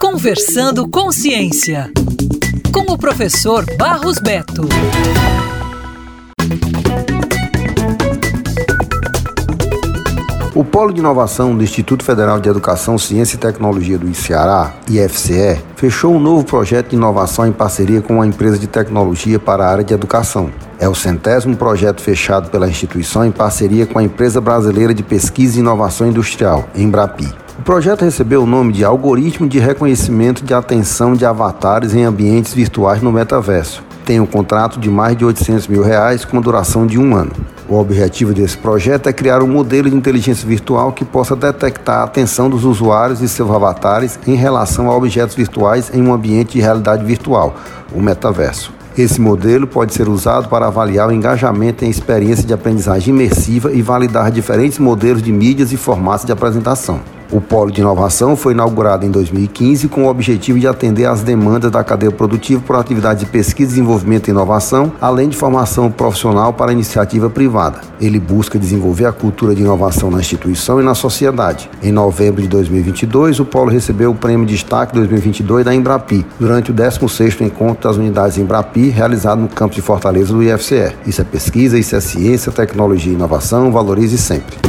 Conversando com Ciência, com o professor Barros Beto. O Polo de Inovação do Instituto Federal de Educação, Ciência e Tecnologia do Ceará, IFCE, fechou um novo projeto de inovação em parceria com uma empresa de tecnologia para a área de educação. É o centésimo projeto fechado pela instituição em parceria com a empresa brasileira de pesquisa e inovação industrial, Embrapi. O projeto recebeu o nome de Algoritmo de Reconhecimento de Atenção de Avatares em Ambientes Virtuais no Metaverso. Tem um contrato de mais de 800 mil reais com duração de um ano. O objetivo desse projeto é criar um modelo de inteligência virtual que possa detectar a atenção dos usuários e seus avatares em relação a objetos virtuais em um ambiente de realidade virtual, o metaverso. Esse modelo pode ser usado para avaliar o engajamento em experiência de aprendizagem imersiva e validar diferentes modelos de mídias e formatos de apresentação. O Polo de Inovação foi inaugurado em 2015 com o objetivo de atender às demandas da cadeia produtiva por atividades de pesquisa, desenvolvimento e inovação, além de formação profissional para iniciativa privada. Ele busca desenvolver a cultura de inovação na instituição e na sociedade. Em novembro de 2022, o Polo recebeu o Prêmio Destaque 2022 da Embrapi, durante o 16º Encontro das Unidades Embrapi, realizado no campus de Fortaleza do IFCE. Isso é pesquisa, isso é ciência, tecnologia e inovação, valorize sempre.